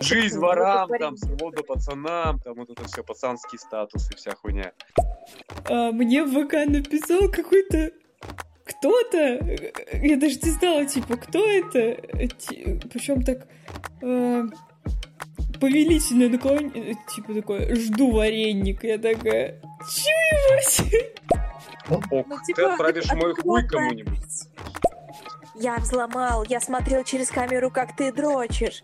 Жизнь ворам, там, свобода пацанам, там вот это все, пацанский статус и вся хуйня. А, мне в ВК написал какой-то кто-то, я даже не знала, типа, кто это, причем так э, повелительно наклон... типа такое, жду вареник, я такая, чего Ок, ну, типа, ты отправишь мой хуй кому-нибудь. Я взломал, я смотрел через камеру, как ты дрочишь.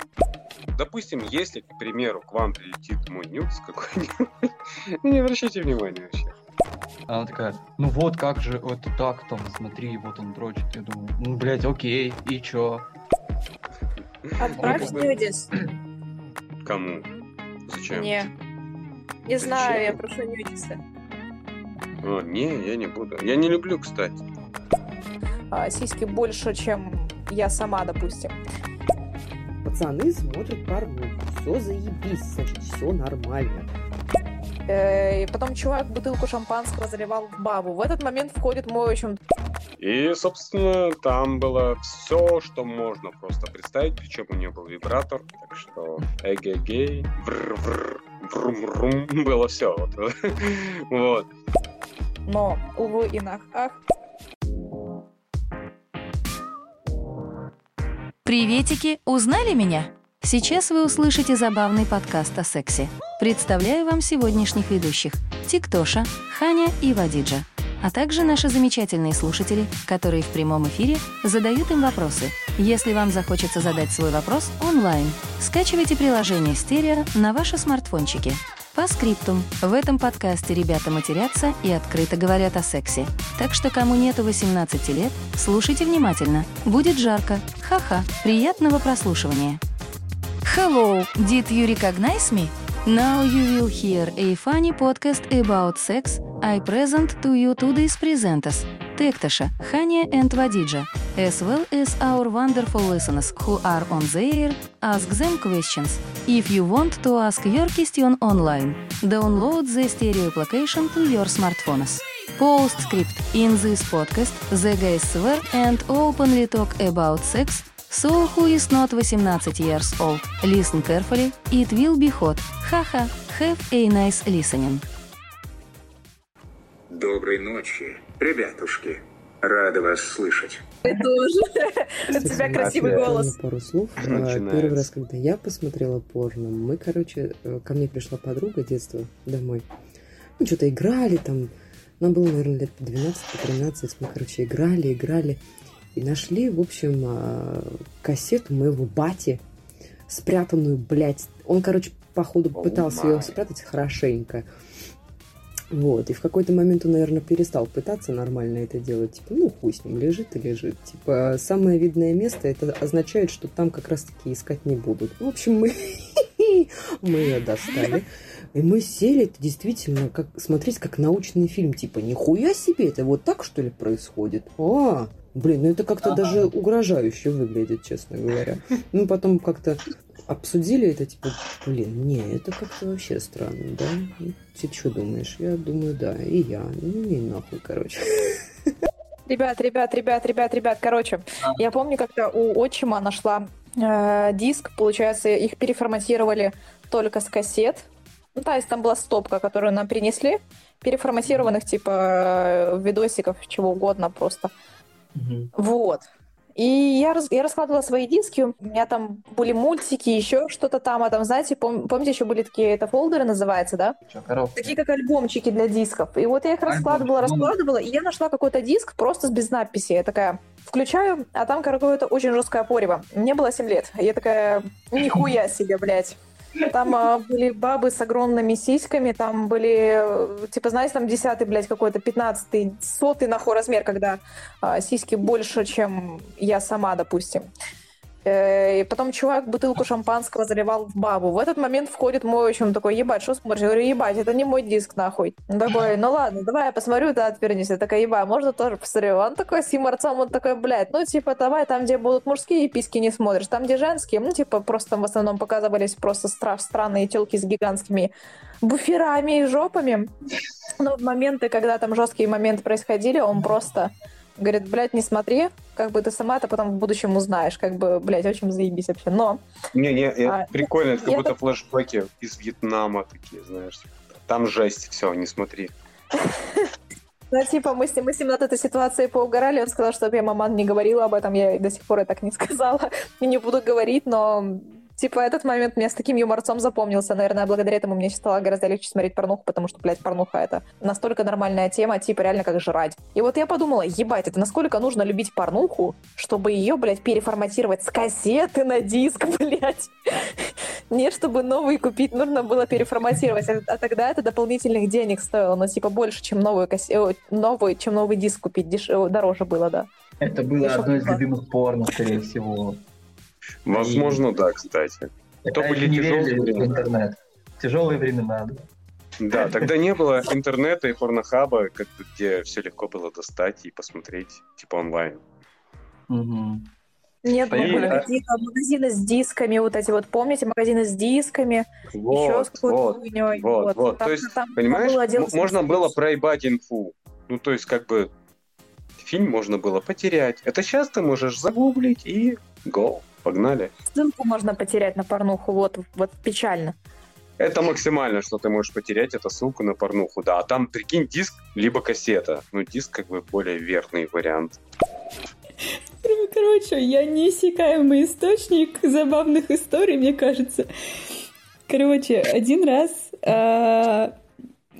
Допустим, если, к примеру, к вам прилетит мой нюкс какой-нибудь, не обращайте внимания вообще. Она такая, ну вот как же, вот так там, смотри, вот он дрочит. Я думаю, ну, блядь, окей, и чё? Отправь нюдис. Кому? Зачем? Не. Не Зачем? знаю, я прошу нюдиса. О, не, я не буду. Я не люблю, кстати. А, сиськи больше, чем я сама, допустим. Пацаны смотрят порнуху. Все заебись, значит, все нормально. Э, и потом чувак бутылку шампанского заливал в бабу. В этот момент входит мой очень... И, собственно, там было все, что можно просто представить, причем у нее был вибратор, так что эгегей, вр-вр, врум-врум, было все. Вот. вот. Но, увы и нах, ах, Приветики, узнали меня? Сейчас вы услышите забавный подкаст о сексе. Представляю вам сегодняшних ведущих – Тиктоша, Ханя и Вадиджа, а также наши замечательные слушатели, которые в прямом эфире задают им вопросы. Если вам захочется задать свой вопрос онлайн, скачивайте приложение «Стерео» на ваши смартфончики – по скриптум. В этом подкасте ребята матерятся и открыто говорят о сексе. Так что кому нету 18 лет, слушайте внимательно. Будет жарко. Ха-ха. Приятного прослушивания. Hello, did you recognize me? Now you will hear a funny podcast about sex I present to you today's presenters. Текташа, Хания and Вадиджа, as well as our wonderful listeners who are on there, ask them questions. If you want to ask your question online, download the stereo application to your smartphones. Postscript. In this podcast, the guys swear and openly talk about sex, so who is not 18 years old, listen carefully, it will be hot. Haha, have a nice listening. Доброй ночи, ребятушки. Рада вас слышать. Ты тоже. У тебя красивый голос. Пару слов. А, первый раз, когда я посмотрела порно, мы, короче, э, ко мне пришла подруга детства домой. Мы что-то играли там. Нам было, наверное, лет по 12-13. Мы, короче, играли, играли. И нашли, в общем, а, кассету моего бати, спрятанную, блядь. Он, короче, походу пытался ее спрятать хорошенько. Вот, и в какой-то момент он, наверное, перестал пытаться нормально это делать. Типа, ну, хуй с ним, лежит и лежит. Типа, самое видное место, это означает, что там как раз-таки искать не будут. В общем, мы, мы ее достали. И мы сели, это действительно, как смотреть как научный фильм. Типа, нихуя себе, это вот так, что ли, происходит? А, Блин, ну это как-то ага. даже угрожающе выглядит, честно говоря. Ну, потом как-то обсудили это, типа, блин, не, это как-то вообще странно, да? Ты что думаешь? Я думаю, да, и я. Ну, не нахуй, короче. Ребят, ребят, ребят, ребят, ребят, короче, а. я помню, как-то у отчима нашла э, диск, получается, их переформатировали только с кассет. Ну, то есть там была стопка, которую нам принесли, переформатированных, типа, э, видосиков, чего угодно просто. Угу. Вот. И я, я раскладывала свои диски, у меня там были мультики, еще что-то там, а там, знаете, пом, помните, еще были такие, это фолдеры называется, да? Что, такие как альбомчики для дисков. И вот я их раскладывала, Альбом. раскладывала, и я нашла какой-то диск просто без надписи. Я такая, включаю, а там какое-то очень жесткое порево. Мне было 7 лет. Я такая, нихуя себе, блядь. Там а, были бабы с огромными сиськами, там были, э, типа, знаете, там десятый, блядь, какой-то, пятнадцатый, сотый нахуй размер, когда а, сиськи больше, чем я сама, допустим. Э, и потом чувак бутылку шампанского заливал в бабу. В этот момент входит мой отчим такой, ебать, что смотришь? Я говорю, ебать, это не мой диск, нахуй. Он такой, ну ладно, давай я посмотрю, да, отвернись. Я такая, ебать, можно тоже посмотрю? Он такой с юморцом, он такой, блядь, ну типа давай там, где будут мужские писки, не смотришь. Там, где женские, ну типа просто там в основном показывались просто стра- странные телки с гигантскими буферами и жопами. Но в моменты, когда там жесткие моменты происходили, он просто Говорит, блядь, не смотри, как бы ты сама это потом в будущем узнаешь, как бы, блядь, очень заебись вообще. Но... Не-не, а, прикольно, это как будто флешбеки из Вьетнама такие, знаешь. Там жесть, все, не смотри. Ну, типа, мы с, ним, мы с ним над этой ситуацией поугорали, он сказал, чтобы я маман не говорила об этом, я до сих пор и так не сказала, и не буду говорить, но Типа, этот момент мне с таким юморцом запомнился. Наверное, благодаря этому мне стало гораздо легче смотреть порнуху, потому что, блядь, порнуха — это настолько нормальная тема, типа, реально как жрать. И вот я подумала, ебать, это насколько нужно любить порнуху, чтобы ее, блядь, переформатировать с кассеты на диск, блядь. Не чтобы новый купить, нужно было переформатировать. А, а тогда это дополнительных денег стоило, но, типа, больше, чем новую кассету, новый, чем новый диск купить, дороже было, да. Это было одно из любимых порно, скорее всего. Возможно, и... да, кстати. Это были не тяжелые времена. интернет. Тяжелые времена, да. Да, тогда не было интернета и порнохаба, как бы, где все легко было достать и посмотреть, типа онлайн. Угу. Нет, и... магазины, магазины с дисками, вот эти вот, помните, магазины с дисками, вот, еще с какой-то вот, хуйней. Вот, вот, вот. Там, то есть, там понимаешь, было можно было проебать инфу. Ну, то есть, как бы, фильм можно было потерять. Это сейчас ты можешь загуглить и go. Погнали. Ссылку можно потерять на порнуху, вот, вот печально. Это максимально, что ты можешь потерять, это ссылку на порнуху, да. А там, прикинь, диск, либо кассета. Ну, диск как бы более верный вариант. Короче, я неиссякаемый источник забавных историй, мне кажется. Короче, один раз э,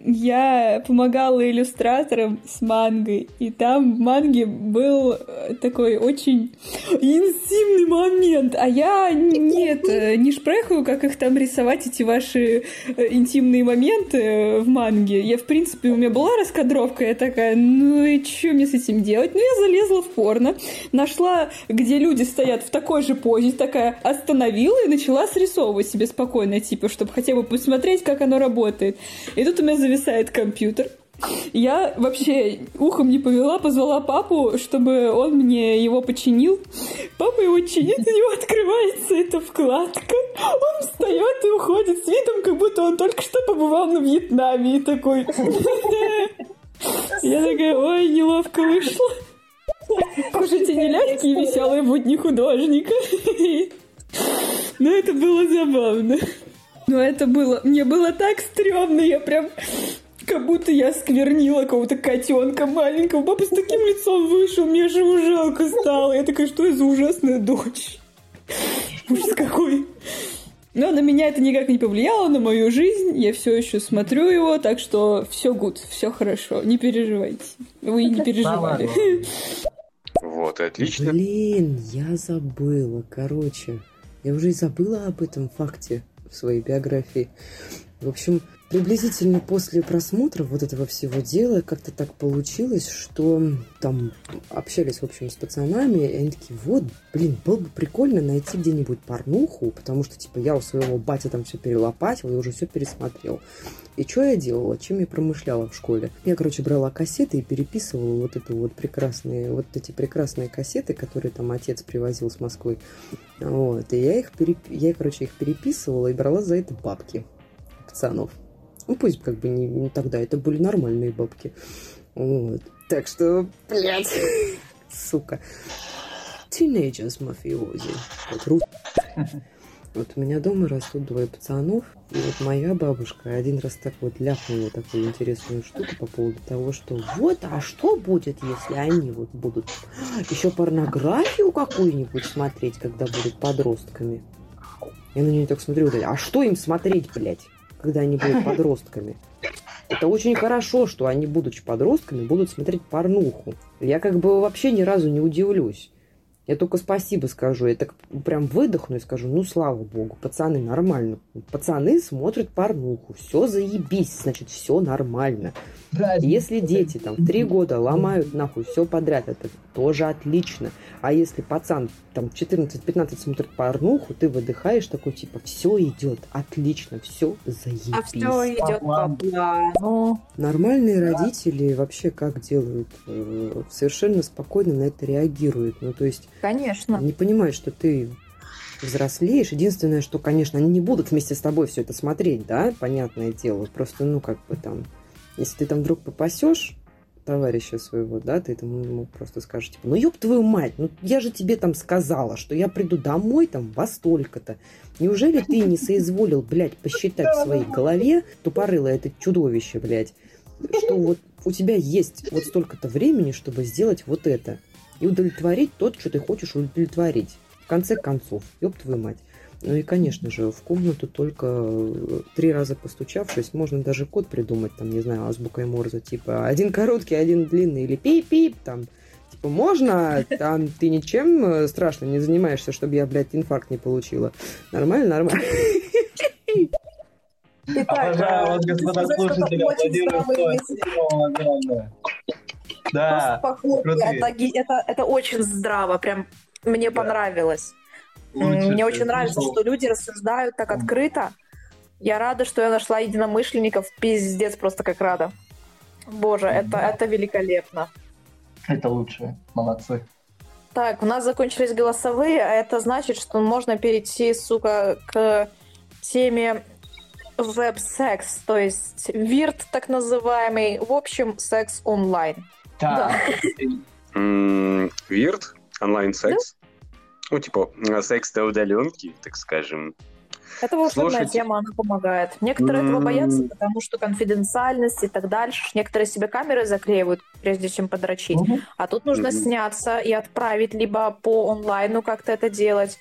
я помогала иллюстраторам с мангой, и там в манге был э, такой очень интимный момент, а я нет, э, не шпрехаю, как их там рисовать, эти ваши э, интимные моменты в манге. Я, в принципе, у меня была раскадровка, я такая, ну и что мне с этим делать? Ну, я залезла в порно, нашла, где люди стоят в такой же позе, такая остановила и начала срисовывать себе спокойно, типа, чтобы хотя бы посмотреть, как оно работает. И тут у меня зависает компьютер. Я вообще ухом не повела, позвала папу, чтобы он мне его починил. Папа его чинит, у него открывается эта вкладка. Он встает и уходит с видом, как будто он только что побывал на Вьетнаме и такой... Я такая, ой, неловко вышло. Кушайте не легкие веселые будни художника. Но это было забавно. Но это было... Мне было так стрёмно, я прям... Как будто я сквернила какого-то котенка маленького. Папа с таким лицом вышел, мне же жалко стало. Я такая, что это за ужасная дочь? Ужас какой. Но на меня это никак не повлияло, на мою жизнь. Я все еще смотрю его, так что все гуд, все хорошо. Не переживайте. Вы не переживали. Вот, отлично. Блин, я забыла. Короче, я уже и забыла об этом факте своей биографии. В общем, приблизительно после просмотра вот этого всего дела как-то так получилось, что там общались, в общем, с пацанами, и они такие, вот, блин, было бы прикольно найти где-нибудь порнуху, потому что, типа, я у своего батя там все перелопатил и уже все пересмотрел. И что я делала? Чем я промышляла в школе? Я, короче, брала кассеты и переписывала вот эту вот прекрасные, вот эти прекрасные кассеты, которые там отец привозил с Москвы. Вот. И я их, переп... я, короче, их переписывала и брала за это бабки пацанов. Ну, пусть как бы не, не тогда, это были нормальные бабки. Вот. Так что, блядь, сука. Teenagers mafiosi. Вот, рус... Вот у меня дома растут двое пацанов, и вот моя бабушка один раз так вот ляпнула такую интересную штуку по поводу того, что вот, а что будет, если они вот будут еще порнографию какую-нибудь смотреть, когда будут подростками? Я на нее так смотрю, а что им смотреть, блядь, когда они будут подростками? Это очень хорошо, что они, будучи подростками, будут смотреть порнуху. Я как бы вообще ни разу не удивлюсь. Я только спасибо скажу. Я так прям выдохну и скажу, ну, слава богу, пацаны, нормально. Пацаны смотрят порнуху. Все заебись, значит, все нормально. Если дети там в три года ломают нахуй все подряд, это тоже отлично. А если пацан там 14-15 смотрит порнуху, ты выдыхаешь такой типа, все идет отлично, все заебись. А все идет по плану. Нормальные родители вообще как делают? Э, совершенно спокойно на это реагируют. Ну, то есть... Конечно. Не понимают, что ты взрослеешь. Единственное, что, конечно, они не будут вместе с тобой все это смотреть, да, понятное дело. Просто, ну, как бы там если ты там вдруг попасешь, товарища своего, да, ты этому ему просто скажешь, типа, ну ёб твою мать, ну я же тебе там сказала, что я приду домой там во столько-то. Неужели ты не соизволил, блядь, посчитать в своей голове, тупорылое это чудовище, блядь, что вот у тебя есть вот столько-то времени, чтобы сделать вот это. И удовлетворить тот, что ты хочешь удовлетворить. В конце концов, ёб твою мать. Ну и, конечно же, в комнату только э, три раза постучавшись, можно даже код придумать, там, не знаю, азбукой Морзе, типа один короткий, один длинный, или пип-пип, там, типа, можно, там, ты ничем э, страшным не занимаешься, чтобы я, блядь, инфаркт не получила. Нормально, нормально. Обожаю вас, господа слушатели, аплодирую Да, это, это очень здраво, прям мне понравилось. Мне очень нравится, что люди рассуждают так открыто. Я рада, что я нашла единомышленников. Пиздец, просто как рада. Боже, это, это великолепно. Это лучше. Молодцы. Так, у нас закончились голосовые, а это значит, что можно перейти, сука, к теме веб-секс, то есть вирт так называемый, в общем, секс онлайн. Да. Вирт, онлайн-секс. Ну, типа, секс на удаленке, так скажем. Это волшебная Слушайте... тема, она помогает. Некоторые mm-hmm. этого боятся, потому что конфиденциальность и так дальше. Некоторые себе камеры заклеивают, прежде чем подрочить. Mm-hmm. А тут нужно mm-hmm. сняться и отправить либо по онлайну как-то это делать,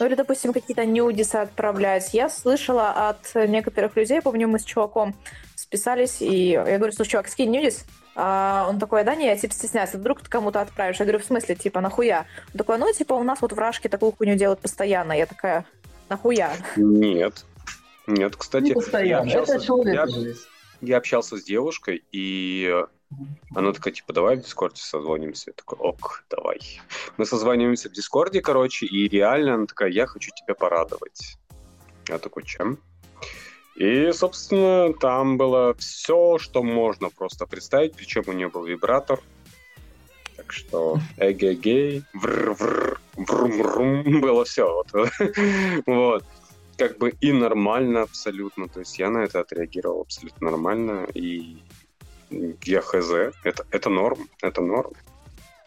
ну или, допустим, какие-то нюдисы отправлять. Я слышала от некоторых людей, помню, мы с чуваком списались, и я говорю, слушай, чувак, скинь нюдис, он такой, да не, я типа стесняюсь, вдруг ты кому-то отправишь. Я говорю, в смысле, типа, нахуя? Он такой, ну, типа, у нас вот вражки такую хуйню делают постоянно. Я такая, нахуя? Нет. Нет, кстати, не постоянно. Я общался, это человек я, я общался с девушкой, и она такая, типа, давай в Дискорде созвонимся. Я такой, ок, давай. Мы созваниваемся в Дискорде, короче, и реально она такая, я хочу тебя порадовать. Я такой, чем? И, собственно, там было все, что можно просто представить, причем у нее был вибратор. Так что эгегей, врум-врум, было все. Вот. вот. Как бы и нормально абсолютно. То есть я на это отреагировал абсолютно нормально. И я хз. Это, это норм. Это норм.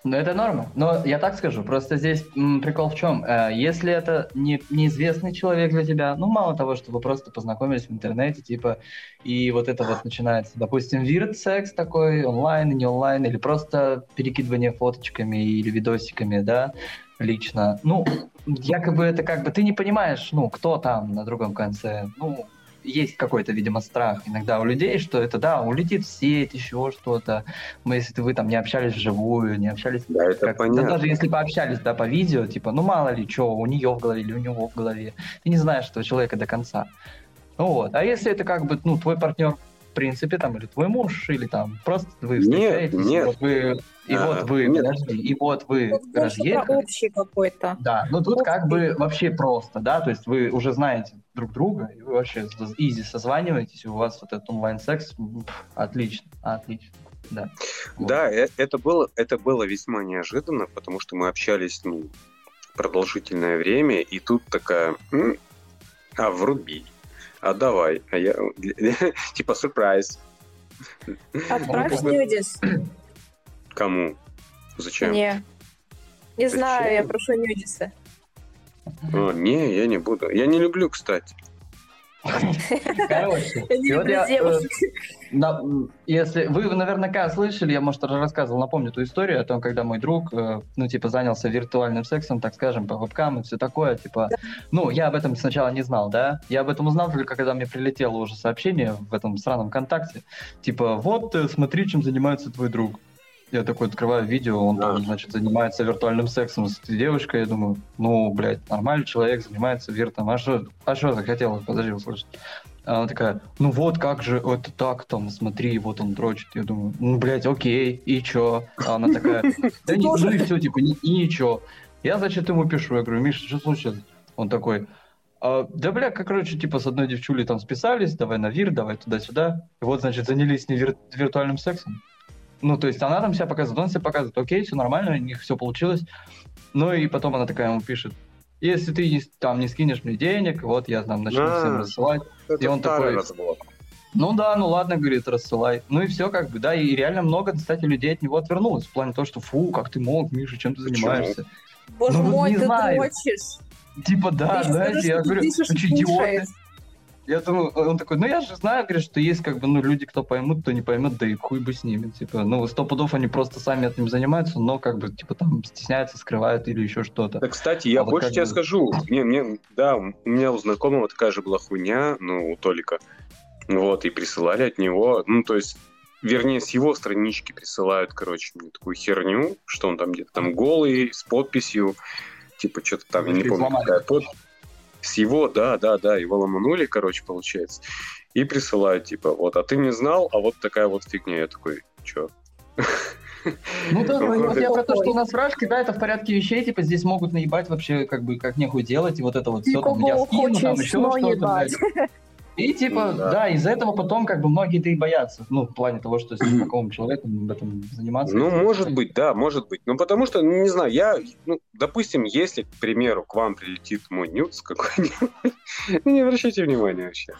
Ну, это норма. Но я так скажу, просто здесь м, прикол в чем? Э, если это не, неизвестный человек для тебя, ну, мало того, что вы просто познакомились в интернете, типа, и вот это вот начинается, допустим, вирт секс такой, онлайн не онлайн, или просто перекидывание фоточками или видосиками, да, лично. Ну, якобы это как бы, ты не понимаешь, ну, кто там на другом конце, ну, есть какой-то, видимо, страх иногда у людей, что это, да, улетит в сеть, еще что-то. Мы, если вы там не общались вживую, не общались... Да, это как, понятно. Да, даже если пообщались, да, по видео, типа, ну, мало ли, что у нее в голове или у него в голове. Ты не знаешь этого человека до конца. Ну вот. А если это как бы, ну, твой партнер в принципе, там, или твой муж, или там, просто вы встречаетесь, нет, нет. Вот вы, и а, вот вы, нет. подожди, и вот вы вот разъехали. общий какой-то. Да, ну тут общий. как бы вообще просто, да, то есть вы уже знаете друг друга, и вы вообще изи созваниваетесь, и у вас вот этот онлайн-секс, отлично, отлично. Да, да вот. Э, это, было, это было весьма неожиданно, потому что мы общались ну, продолжительное время, и тут такая, а вруби а давай, а я... типа сюрприз. Отправь нюдис. Кому? Зачем? Не. Не Зачем? знаю, я прошу нюдисы. О, не, я не буду. Я не люблю, кстати. Короче, э, на, если вы наверняка слышали, я, может, рассказывал, напомню ту историю о том, когда мой друг, э, ну, типа, занялся виртуальным сексом, так скажем, по вебкам и все такое, типа, ну, я об этом сначала не знал, да, я об этом узнал только когда мне прилетело уже сообщение в этом сраном контакте, типа, вот, э, смотри, чем занимается твой друг. Я такой открываю видео, он там, значит, занимается виртуальным сексом с этой девушкой. Я думаю, ну, блядь, нормальный человек занимается виртом. А что, а что захотела? Подожди, услышать. А она такая, ну вот как же это так там, смотри, вот он дрочит. Я думаю, ну, блядь, окей, и чё? А она такая, да не, ну и все, типа, и ничего. Я, значит, ему пишу, я говорю, Миша, что случилось? Он такой, а, да, бля, как, короче, типа с одной девчулей там списались, давай на вир, давай туда-сюда. И вот, значит, занялись не вир- виртуальным сексом. Ну, то есть она там себя показывает, он себя показывает, окей, все нормально, у них все получилось. Ну и потом она такая ему пишет, если ты там не скинешь мне денег, вот я там начну а, всем рассылать. И он такой... Разговор. Ну да, ну ладно, говорит, рассылай. Ну и все как бы, да, и реально много, кстати, людей от него отвернулось. В плане того, что фу, как ты мог, Миша, чем ты занимаешься? Боже ну, мой, ты знаю. дрочишь. Типа, да, ты знаете, я говорю, ты что, идиоты? Я думаю, он такой, ну я же знаю, говорит, что есть как бы, ну, люди, кто поймут, кто не поймет, да и хуй бы с ними, типа, ну, сто пудов они просто сами этим занимаются, но как бы, типа, там стесняются, скрывают или еще что-то. Да, кстати, я а больше вот тебе бы... скажу, мне, мне, да, у меня у знакомого такая же была хуйня, ну, у Толика, вот, и присылали от него, ну, то есть, вернее, с его странички присылают, короче, мне такую херню, что он там где-то там голый, с подписью, типа, что-то там, я не помню, какая подпись с его, да, да, да, его ломанули, короче, получается, и присылают, типа, вот, а ты не знал, а вот такая вот фигня. Я такой, чё? Ну да, вот я про то, что у нас вражки, да, это в порядке вещей, типа здесь могут наебать вообще как бы как нехуй делать, и вот это вот все, там, я скину, там еще что-то, И типа, да, да из-за этого потом как бы многие-то и боятся, ну, в плане того, что с незнакомым человеком об этом заниматься. Ну, может быть, да, может быть. Ну, потому что, ну, не знаю, я, ну, допустим, если, к примеру, к вам прилетит мой нюц какой-нибудь, не обращайте внимания вообще.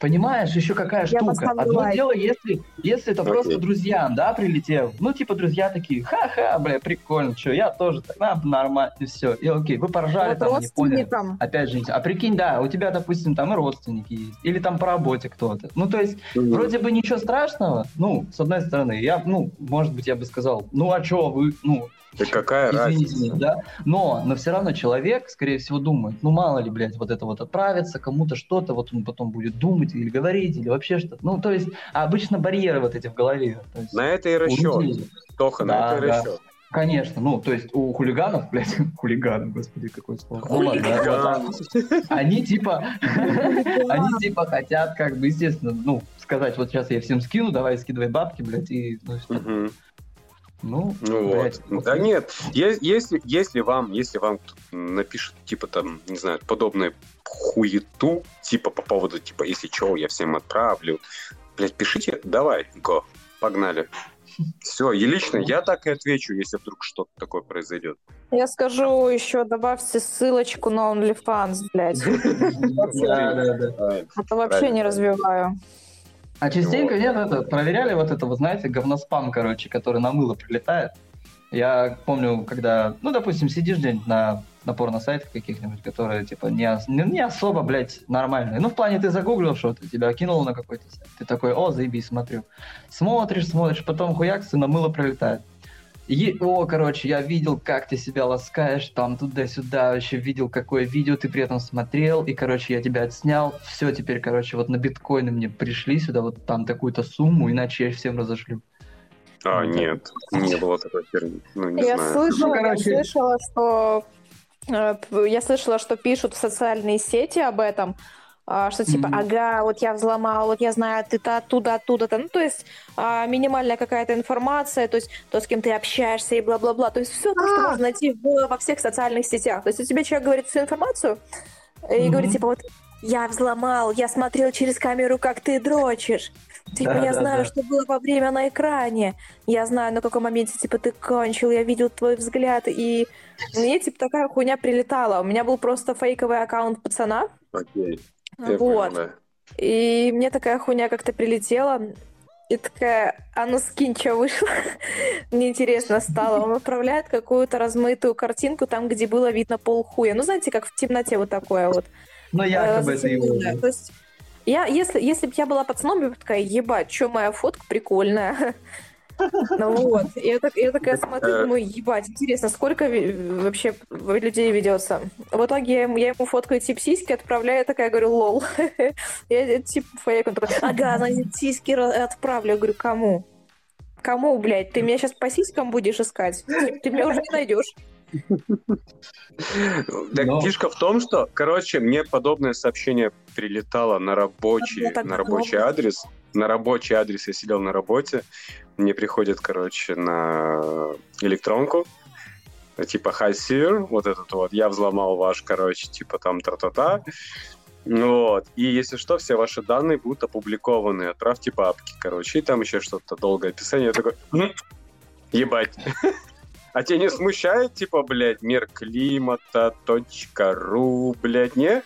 Понимаешь, еще какая я штука. Одно дело, если, если это okay. просто друзьям, да, прилетел. Ну, типа, друзья такие, ха-ха, бля, прикольно, что, я тоже так, на, нормально, и все. И окей, вы поржали, вот там, не поняли. Опять же, а прикинь, да, у тебя, допустим, там и родственники есть, или там по работе кто-то. Ну, то есть, mm-hmm. вроде бы ничего страшного, ну, с одной стороны, я, ну, может быть, я бы сказал, ну, а что вы, ну, да какая Извините, разница? Да? Но, но все равно человек, скорее всего, думает, ну мало ли, блядь, вот это вот отправится, кому-то что-то, вот он потом будет думать или говорить, или вообще что-то. Ну, то есть, обычно барьеры вот эти в голове. есть, на это и расчет. Тоха, да, на это и да. расчет. Конечно, ну, то есть у хулиганов, блядь, хулиганов, господи, какое слово. Ну, ладно, они типа, они типа хотят, как бы, естественно, ну, сказать, вот сейчас я всем скину, давай скидывай бабки, блядь, и, ну, ну, ну вот. Да нет, если, если вам, если вам напишут, типа там, не знаю, подобное хуету, типа по поводу, типа, если что, я всем отправлю, блядь, пишите, давай, го, погнали. Все, и лично я так и отвечу, если вдруг что-то такое произойдет. Я скажу еще, добавьте ссылочку на OnlyFans, блядь. Это вообще не развиваю. А частенько вот. нет, это, проверяли вот это, вы знаете, говноспам, короче, который на мыло прилетает. Я помню, когда, ну, допустим, сидишь где-нибудь на, на порно-сайтах каких-нибудь, которые, типа, не, не особо, блядь, нормальные. Ну, в плане, ты загуглил что-то, тебя кинуло на какой-то сайт. Ты такой, о, заебись, смотрю. Смотришь, смотришь, потом хуякс, и на мыло прилетает. И, о, короче, я видел, как ты себя ласкаешь, там туда-сюда, вообще видел, какое видео ты при этом смотрел, и, короче, я тебя отснял, все, теперь, короче, вот на биткоины мне пришли сюда, вот там такую-то сумму, иначе я всем разошлю. А, нет, не было такой херни. Ну, не я знаю. Слышала, ну, короче... Я слышала, что э, я слышала, что пишут в социальные сети об этом, что типа, mm-hmm. ага, вот я взломал, вот я знаю, ты-то оттуда, оттуда-то. Ну, то есть а, минимальная какая-то информация, то есть то, с кем ты общаешься и бла-бла-бла. То есть все то, что можно найти в, во всех социальных сетях. То есть у тебе человек говорит всю информацию и mm-hmm. говорит, типа, вот я взломал, я смотрел через камеру, как ты дрочишь. Типа, да, я да, знаю, да. что было во время на экране. Я знаю, на каком моменте, типа, ты кончил, я видел твой взгляд, и мне, типа, такая хуйня прилетала. У меня был просто фейковый аккаунт пацана. Okay. Я вот. Понял, да. И мне такая хуйня как-то прилетела. И такая, а ну скинь, что вышло? Мне интересно стало. Он отправляет какую-то размытую картинку там, где было видно пол хуя. Ну, знаете, как в темноте вот такое вот. Ну, якобы это его. То есть я, если, если бы я была пацаном, я бы такая, ебать, что моя фотка прикольная. Ну вот, я, так, я такая смотрю, э. думаю, ебать, интересно, сколько вообще людей ведется. В итоге я ему, я ему фоткаю тип сиськи, отправляю, такая говорю, лол. Я тип фейк, он такой, ага, значит, сиськи отправлю. Я говорю, кому? Кому, блядь? Ты меня сейчас по сиськам будешь искать? Ты меня уже не найдешь. Так Но... фишка в том, что, короче, мне подобное сообщение прилетало на рабочий, на рабочий адрес. На рабочий адрес я сидел на работе. Мне приходит, короче, на электронку. Типа, hi, sir, вот этот вот, я взломал ваш, короче, типа там тра-та-та. Вот. И если что, все ваши данные будут опубликованы. Отправьте бабки, короче. И там еще что-то долгое описание. Я такой, ебать. А тебя не смущает, типа, блядь, мир климата, точка ру, блядь, не?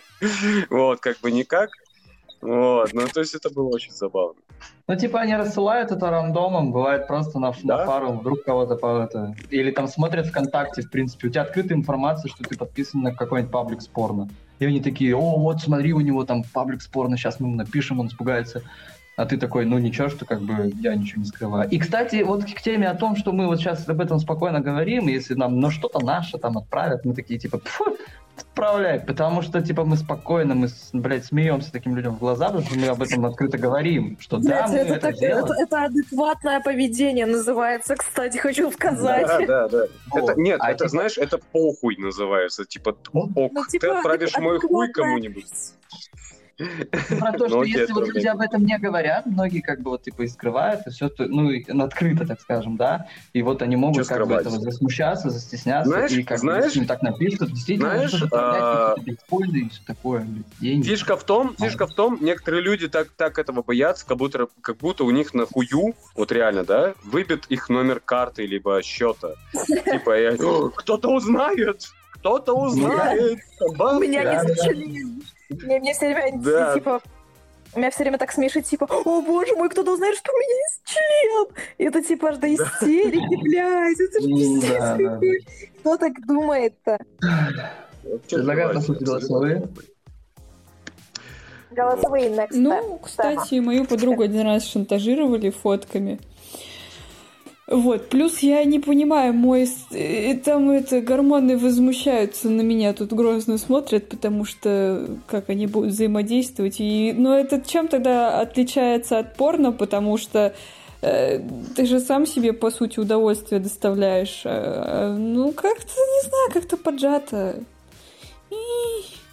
Вот, как бы никак. Вот, ну то есть это было очень забавно. Ну, типа, они рассылают это рандомом, бывает просто на, да? на пару, вдруг кого-то по это... Или там смотрят ВКонтакте, в принципе, у тебя открытая информация, что ты подписан на какой-нибудь паблик спорно. И они такие, о, вот смотри, у него там паблик спорно, сейчас мы напишем, он испугается. А ты такой, ну ничего, что как бы я ничего не скрываю. И, кстати, вот к теме о том, что мы вот сейчас об этом спокойно говорим, если нам, ну что-то наше там отправят, мы такие типа, отправляй, потому что, типа, мы спокойно, мы, блядь, смеемся таким людям в глаза, потому что мы об этом открыто говорим, что да, мы это, это, так, это, это адекватное поведение называется, кстати, хочу сказать. Да, да, да. Это, нет, а это, типа... знаешь, это похуй называется, типа, ок, ну, типа, ты отправишь мой хуй кому-нибудь. Про то, что если вот люди об этом не говорят, многие как бы вот типа и скрывают, и все, ну, открыто, так скажем, да, и вот они могут как бы этого засмущаться, застесняться, и как бы так напишут, действительно, знаешь, а... биткоины и все такое, деньги. Фишка в том, фишка в том, некоторые люди так, так этого боятся, как будто, как будто у них на хую, вот реально, да, выбит их номер карты либо счета. Типа, кто-то узнает, кто-то узнает. У меня не зачали. Мне, мне все время, да. типа, меня все время так смешит, типа, о боже мой, кто-то узнает, что у меня есть член. И это типа аж до истерики, блядь, это же пиздец Кто так думает-то? Предлагаю послушать голосовые. Голосовые next Ну, кстати, мою подругу один раз шантажировали фотками. Вот, плюс я не понимаю, мой... И там это гормоны возмущаются на меня, тут грозно смотрят, потому что как они будут взаимодействовать. И... Но это чем тогда отличается от порно, потому что э, ты же сам себе, по сути, удовольствие доставляешь. Э, ну, как-то, не знаю, как-то поджато.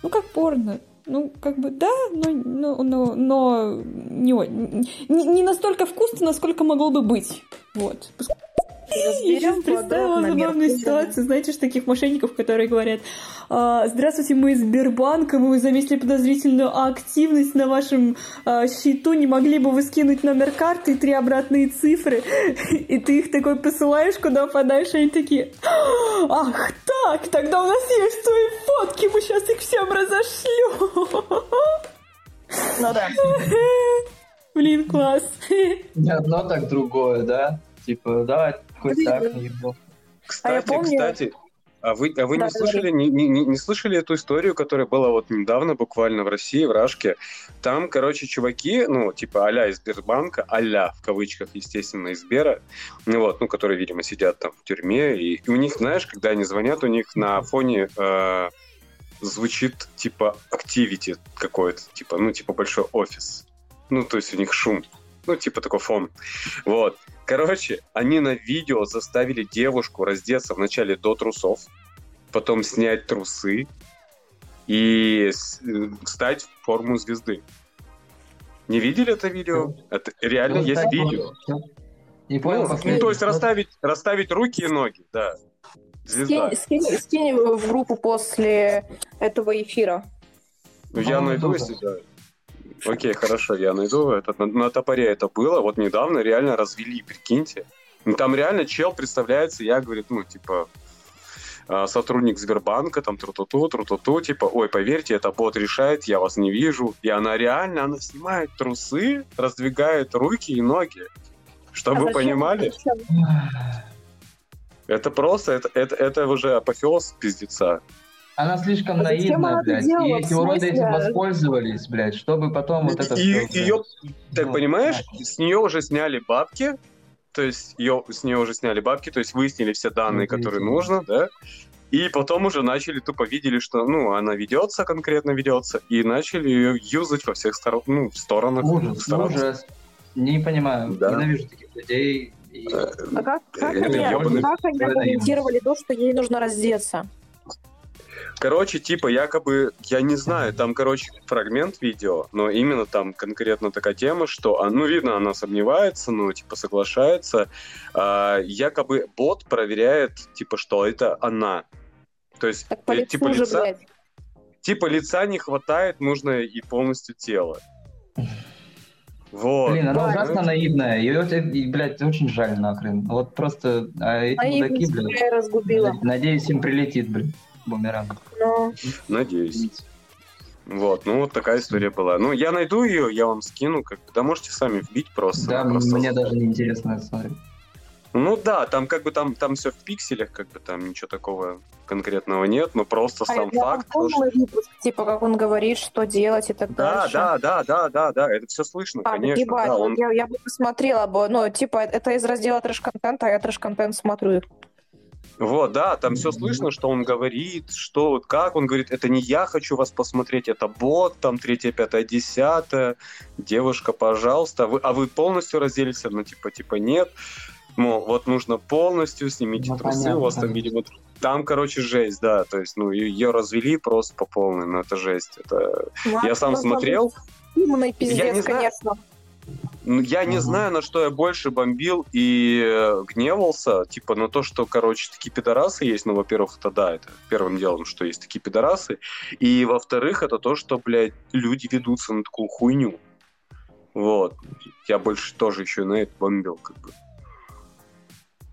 Ну, как порно. Ну, как бы, да, но, но, но, но не, не, настолько вкусно, насколько могло бы быть. Вот. Я сейчас представила забавную ситуацию, знаете, что таких мошенников, которые говорят, «А, здравствуйте, мы из Сбербанка, мы заметили подозрительную активность на вашем а, счету, не могли бы вы скинуть номер карты и три обратные цифры? И ты их такой посылаешь, куда попадаешь, и они такие, ах так, тогда у нас есть твои фотки, мы сейчас их всем разошлем. Ну да. Блин, класс. Не одно, так другое, да? Типа, давай хоть так, не Кстати, а помню... кстати, а вы, а вы да, не слышали, не, не, не слышали эту историю, которая была вот недавно буквально в России, в Рашке? Там, короче, чуваки, ну, типа а-ля из Сбербанка, а в кавычках, естественно, из Сбера, ну, вот, ну, которые, видимо, сидят там в тюрьме, и, и у них, знаешь, когда они звонят, у них на фоне э, звучит, типа, activity какой-то, типа, ну, типа, большой офис. Ну, то есть у них шум. Ну, типа такой фон. Вот. Короче, они на видео заставили девушку раздеться вначале до трусов, потом снять трусы и встать в форму звезды. Не видели это видео? Это реально ну, есть видео. Не понял, ну, ну, то есть расставить, расставить руки и ноги, да. Звезда. Скинь, скинь, скинь в группу после этого эфира. Ну, я найду, если да. Окей, хорошо, я найду. Это, на, на топоре это было. Вот недавно реально развели, прикиньте. Ну, там реально чел представляется, я, говорит, ну, типа, а, сотрудник Сбербанка, там, тру-ту-ту, тру-ту-ту, типа, ой, поверьте, это бот решает, я вас не вижу. И она реально, она снимает трусы, раздвигает руки и ноги. Чтобы а вы понимали. Это просто, это, это, это уже апофеоз пиздеца. Она слишком а наивная, блядь. И эти уроды этим воспользовались, блядь, чтобы потом вот это и, все... Ее, так ну, понимаешь, с нее уже сняли бабки, то есть ее, с нее уже сняли бабки, то есть выяснили все данные, ну, которые нужно, да, и потом уже начали тупо видели, что, ну, она ведется, конкретно ведется, и начали ее юзать во всех стор... ну, сторонах. Ужас, сторонах. ужас. Не понимаю, да. ненавижу таких людей. И... А как, как, они, как они аргументировали то, что ей нужно раздеться? Короче, типа, якобы, я не знаю, там, короче, фрагмент видео, но именно там конкретно такая тема, что, а, ну, видно, она сомневается, ну, типа, соглашается. А, якобы бот проверяет, типа, что это она. То есть, так э, типа, лица... Блядь. Типа, лица не хватает, нужно и полностью тело. Вот. Блин, она да, ужасно наивная. Ее, блядь, очень жаль нахрен. Вот просто а эти мудаки, блядь, надеюсь, им прилетит, блядь бумеранг. Ну... Надеюсь. Вот, ну вот такая история была. Ну, я найду ее, я вам скину, как да можете сами вбить просто. Да, просто... мне даже не интересно смотреть. Ну да, там как бы там, там все в пикселях, как бы там ничего такого конкретного нет, но просто а сам факт. То, что... выпуск, типа как он говорит, что делать и так да, дальше. Да, да, да, да, да, это все слышно, а, конечно. Ебать, да, он... я, я бы посмотрела бы, ну типа это из раздела трэш-контента, а я трэш-контент смотрю. Вот, да, там все слышно, что он говорит, что вот как он говорит, это не я хочу вас посмотреть, это бот, там третье, пятое, десятое, девушка, пожалуйста, вы, а вы полностью разделись, ну типа, типа нет, мол, вот нужно полностью снимите ну, трусы, понятно, у вас там, видимо, там, короче, жесть, да, то есть, ну, ее развели просто по полной, но это жесть, это... Ладно, я сам смотрел... Умный пиздец, я не знаю... конечно. Ну, я не знаю, на что я больше бомбил и э, гневался, типа на то, что, короче, такие пидорасы есть. Ну, во-первых, это да, это первым делом, что есть такие пидорасы. И, во-вторых, это то, что, блядь, люди ведутся на такую хуйню. Вот. Я больше тоже еще на это бомбил, как бы.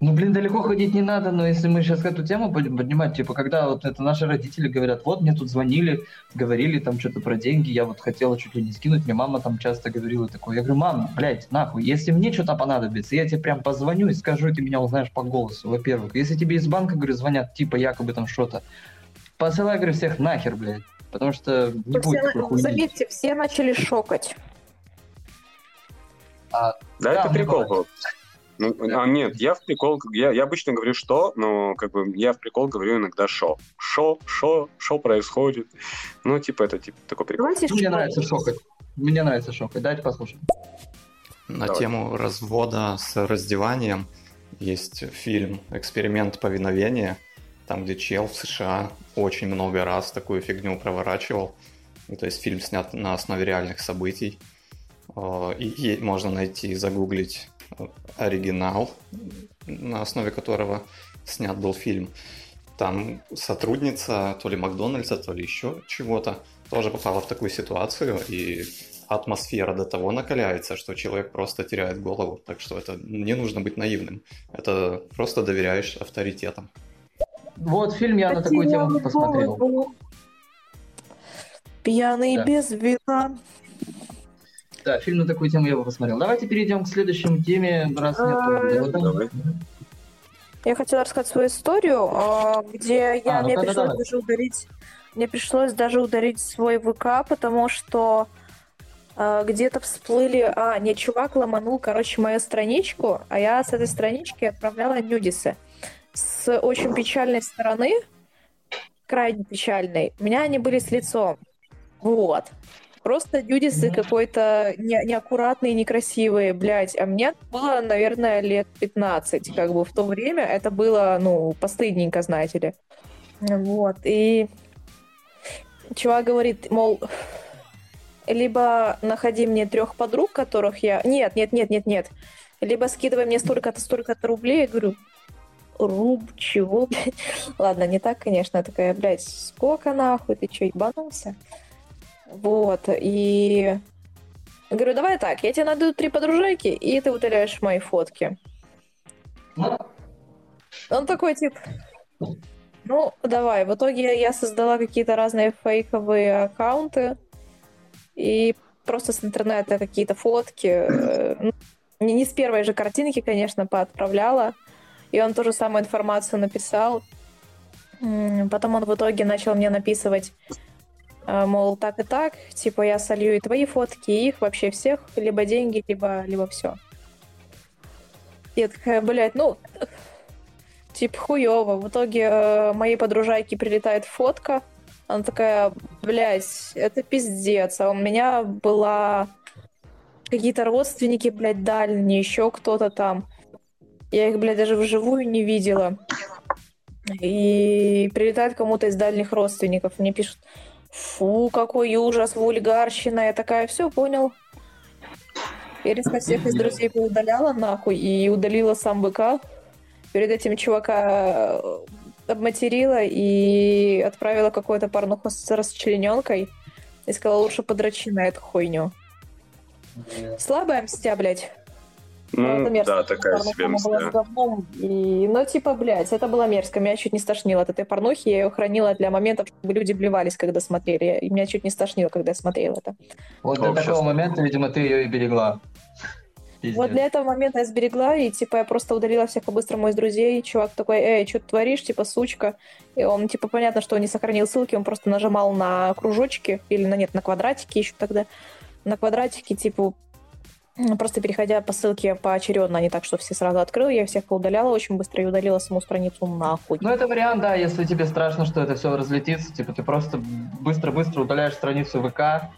Ну, блин, далеко ходить не надо, но если мы сейчас эту тему будем поднимать, типа, когда вот это наши родители говорят, вот мне тут звонили, говорили там что-то про деньги, я вот хотела чуть ли не скинуть, мне мама там часто говорила такое. Я говорю, мам, блядь, нахуй, если мне что-то понадобится, я тебе прям позвоню и скажу, и ты меня узнаешь по голосу, во-первых. Если тебе из банка, говорю, звонят, типа, якобы там что-то, посылай, говорю, всех нахер, блядь, потому что не все, будет такой Заметьте, все начали шокать. А, да, да, это прикол был. Ну, а нет, я в прикол, я, я обычно говорю что, но как бы я в прикол говорю иногда шо. Шо, шо, шо происходит. Ну, типа, это типа такой прикол. Давайте Мне нравится шокать. Мне нравится шокать. Давайте послушаем. На Давай. тему развода с раздеванием есть фильм «Эксперимент повиновения», там, где чел в США очень много раз такую фигню проворачивал. И, то есть фильм снят на основе реальных событий. Э, и можно найти, загуглить оригинал, на основе которого снят был фильм. Там сотрудница то ли Макдональдса, то ли еще чего-то тоже попала в такую ситуацию, и атмосфера до того накаляется, что человек просто теряет голову. Так что это не нужно быть наивным. Это просто доверяешь авторитетам. Вот фильм я на такую тему посмотрел. Пьяный да. без вина. Да, фильм на такую тему я бы посмотрел. Давайте перейдем к следующей теме, раз нет а, Давай. Я хотела рассказать свою историю, а, где я, а, ну, мне пришлось давай. даже ударить, мне пришлось даже ударить свой ВК, потому что а, где-то всплыли... А, не, чувак ломанул, короче, мою страничку, а я с этой странички отправляла нюдисы. С очень печальной стороны, крайне печальной, у меня они были с лицом. Вот. Просто нюдисы какой-то не, неаккуратные, некрасивые, блядь. А мне было, наверное, лет 15. Как бы в то время это было, ну, постыдненько, знаете ли. Вот. И чувак говорит, мол, либо находи мне трех подруг, которых я... Нет, нет, нет, нет, нет. Либо скидывай мне столько-то, столько-то рублей. Я говорю, руб, чего, блядь? Ладно, не так, конечно. Я такая, блядь, сколько нахуй? Ты что, ебанулся? Вот, и... Говорю, давай так, я тебе найду три подружайки, и ты удаляешь мои фотки. Он такой, тип, ну, давай. В итоге я создала какие-то разные фейковые аккаунты, и просто с интернета какие-то фотки, э, не, не с первой же картинки, конечно, поотправляла, и он ту же самую информацию написал. Потом он в итоге начал мне написывать мол, так и так, типа я солью и твои фотки, и их вообще всех, либо деньги, либо, либо все. Я такая, блядь, ну, типа хуево. В итоге э, моей подружайке прилетает фотка, она такая, блядь, это пиздец. А у меня была какие-то родственники, блядь, дальние, еще кто-то там. Я их, блядь, даже вживую не видела. И прилетает кому-то из дальних родственников. Мне пишут, Фу, какой ужас, вульгарщина. Я такая, все, понял. Я резко всех из друзей удаляла нахуй и удалила сам БК. Перед этим чувака э, обматерила и отправила какую-то порнуху с расчлененкой. И сказала, лучше подрочи на эту хуйню. Слабая мстя, блядь. Ну, это мерзко. да, такая себе была с говном. И... Ну, типа, блядь, это было мерзко. Меня чуть не стошнило от этой порнухи. Я ее хранила для моментов, чтобы люди блевались, когда смотрели. И меня чуть не стошнило, когда я смотрела это. Вот для Ох, такого момента, видимо, ты ее и берегла. Пиздец. Вот для этого момента я сберегла, и, типа, я просто удалила всех по-быстрому из друзей. Чувак такой, эй, что ты творишь, типа, сучка. И он, типа, понятно, что он не сохранил ссылки, он просто нажимал на кружочки, или на нет, на квадратики еще тогда. На квадратики, типа, просто переходя по ссылке поочередно, а не так, что все сразу открыл. Я всех поудаляла очень быстро и удалила саму страницу нахуй. Ну, это вариант, да, если тебе страшно, что это все разлетится, типа ты просто быстро-быстро удаляешь страницу ВК,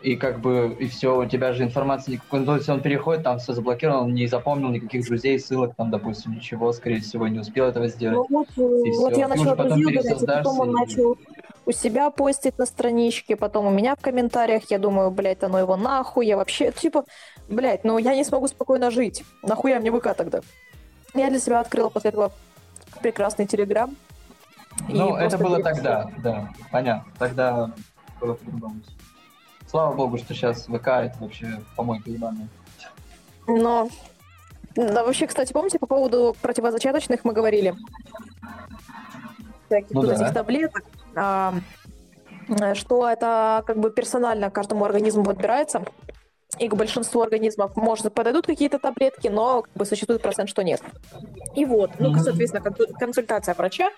и как бы, и все, у тебя же информации никакой, ну, если он переходит, там все заблокировано, он не запомнил никаких друзей, ссылок, там, допустим, ничего, скорее всего, не успел этого сделать. Ну вот, э, И вот всё. я начала друзей удалять, и пересоздашь потом он и- начал у себя постить на страничке, потом у меня в комментариях, я думаю, блядь, оно его нахуй, я вообще, типа, блядь, ну я не смогу спокойно жить, нахуя мне ВК тогда? Я для себя открыла после этого прекрасный Телеграм. Ну, это было тогда, да, понятно, тогда было по-другому. Слава богу, что сейчас ВК это вообще помойка ебаная. Но, да, вообще, кстати, помните, по поводу противозачаточных мы говорили? Всяких Ну вот да. этих таблеток. А, э, что это как бы персонально каждому организму подбирается. И к большинству организмов, может, подойдут какие-то таблетки, но как бы существует процент, что нет. И вот, ну, соответственно, кон- консультация врача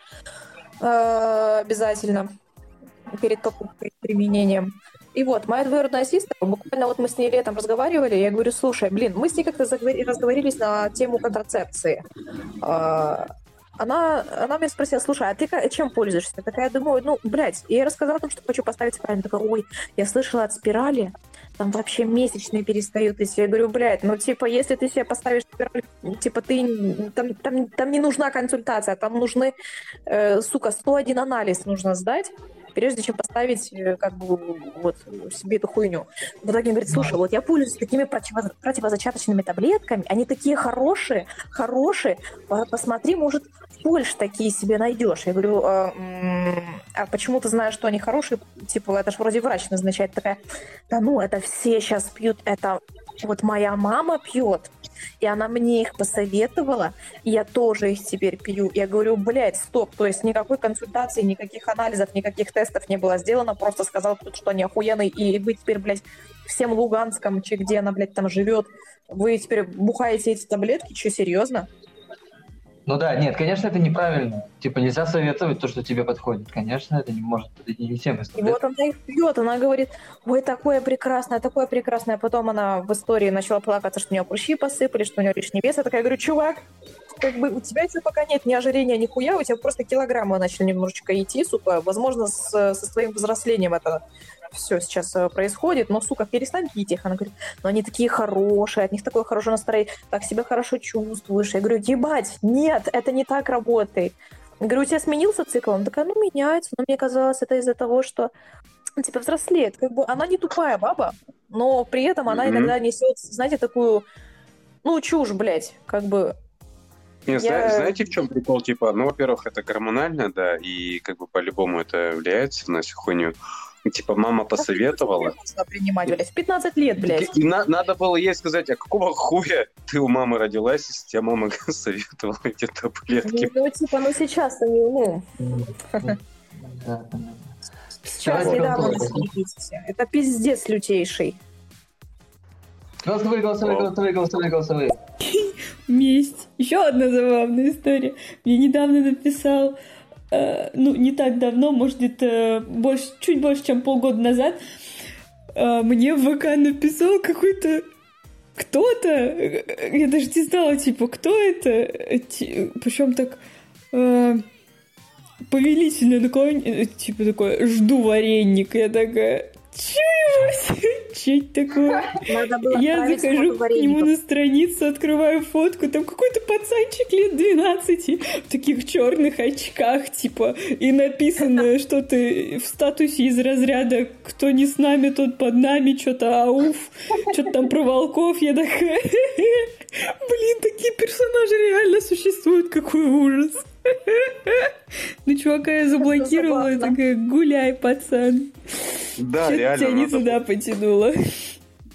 э, обязательно перед покупкой, применением. И вот, моя двоюродная сестра, буквально вот мы с ней летом разговаривали, я говорю, слушай, блин, мы с ней как-то заговори- разговорились на тему контрацепции. А, Она, она меня спросила, слушай, а ты чем пользуешься? Я такая думаю, ну, блядь, я рассказала о том, что хочу поставить спираль. Она такая, ой, я слышала от спирали, там вообще месячные перестают идти. Я говорю, блядь, ну, типа, если ты себе поставишь спираль, типа, ты, там, там, там не нужна консультация, там нужны, э, сука, 101 анализ нужно сдать, прежде чем поставить, э, как бы, вот, себе эту хуйню. В итоге он говорит, слушай, вот я пользуюсь такими противо- противозачаточными таблетками, они такие хорошие, хорошие, По- посмотри, может, в Польше такие себе найдешь. Я говорю, а, а почему ты знаешь, что они хорошие? Типа, это же вроде врач назначает. Такая, да ну, это все сейчас пьют, это вот моя мама пьет, и она мне их посоветовала, и я тоже их теперь пью. Я говорю, блядь, стоп, то есть никакой консультации, никаких анализов, никаких тестов не было сделано, просто сказал кто-то, что они охуенные, и вы теперь, блядь, всем Луганском, че где она, блядь, там живет, вы теперь бухаете эти таблетки, что, серьезно? Ну да, нет, конечно, это неправильно. Типа нельзя советовать то, что тебе подходит. Конечно, это не может подойти не всем. И вот она их пьет, она говорит, ой, такое прекрасное, такое прекрасное. Потом она в истории начала плакаться, что у нее прыщи посыпали, что у нее лишний вес. Я такая говорю, чувак, как бы у тебя еще пока нет ни ожирения, ни хуя, у тебя просто килограммы начали немножечко идти, сука. Возможно, с, со своим взрослением это все сейчас э, происходит, но, сука, перестань пить их. Она говорит, но они такие хорошие, от них такое хорошее настроение, так себя хорошо чувствуешь. Я говорю, ебать, нет, это не так работает. Я говорю, у тебя сменился цикл? Она такая, ну, меняется, но мне казалось, это из-за того, что типа взрослеет. Как бы она не тупая баба, но при этом она Мгм. иногда несет, знаете, такую, ну, чушь, блядь, как бы. Не, Я- знаете, в чем прикол? Типа, ну, во-первых, это гормонально, да, и как бы по-любому это влияется на всю хуйню. Типа, мама посоветовала. Принимать, блядь, в 15 лет, блядь. И на- надо было ей сказать, а какого хуя ты у мамы родилась, если тебе мама советовала эти таблетки? Ну, типа, ну сейчас они, ну, Да, понятно. сейчас недавно. Это пиздец лютейший. Голосовые, голосовые, голосовые, голосовые, голосовые. Месть. Еще одна забавная история. Мне недавно написал, э, ну, не так давно, может, где-то больше, чуть больше, чем полгода назад, э, мне в ВК написал какой-то кто-то, э, я даже не знала, типа, кто это, причем так э, повелительно такой, э, типа такой, жду вареник, я такая, че это такое? Я захожу к нему на страницу, открываю фотку, там какой-то пацанчик лет 12 в таких черных очках, типа, и написано что-то в статусе из разряда «Кто не с нами, тот под нами», что-то ауф, что-то там про волков, я такая... Блин, такие персонажи реально существуют, какой ужас. Ну, чувака я заблокировала, и такая, гуляй, пацан. Да, реально. тебя не надо туда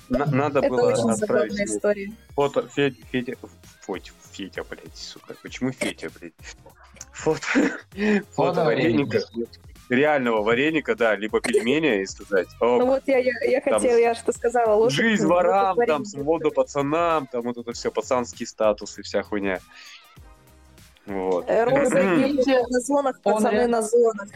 на- Надо было отправить фото Федя, Федя, Федя, Федя, блядь, сука, почему Федя, блядь? Фото, фото вареника, реального вареника, да, либо пельменя, если сказать. Ну вот я, я, я хотела, я что сказала. Лучше жизнь ворам, там, своду пацанам, там вот это все, пацанский статус и вся хуйня. Вот. Э, Розы на зонах, пацаны на зонах.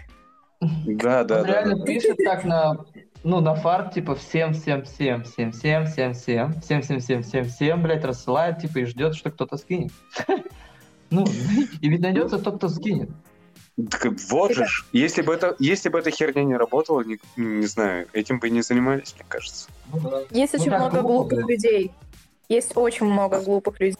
Да, да, Он да. реально пишет так на, ну, на фарт, типа, всем, всем, всем, всем, всем, всем, всем, всем, всем, всем, всем, всем, блядь, рассылает, типа, и ждет, что кто-то скинет. Ну, и ведь найдется тот, кто скинет. Так вот же, если бы это, если бы эта херня не работала, не, не знаю, этим бы и не занимались, мне кажется. Ну Есть очень много глупых людей. Есть очень много глупых людей.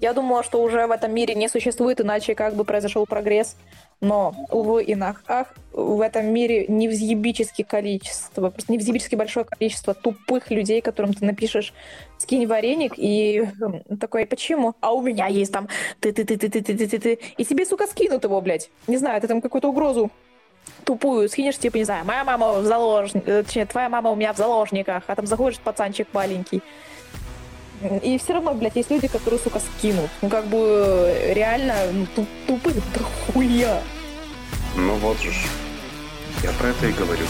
Я думала, что уже в этом мире не существует, иначе как бы произошел прогресс. Но, увы и нах, ах, в этом мире невзъебическое количество, просто невзъебически большое количество тупых людей, которым ты напишешь «скинь вареник», и такой «почему?» А у меня есть там ты-ты-ты-ты-ты-ты-ты-ты, и тебе, сука, скинут его, блядь. Не знаю, ты там какую-то угрозу тупую скинешь, типа, не знаю, моя мама в заложниках, э, точнее, твоя мама у меня в заложниках, а там заходишь пацанчик маленький, и все равно, блядь, есть люди, которые, сука, скинут. Ну, как бы, реально, ну, тупых до хуя. Ну вот же. Я про это и говорю.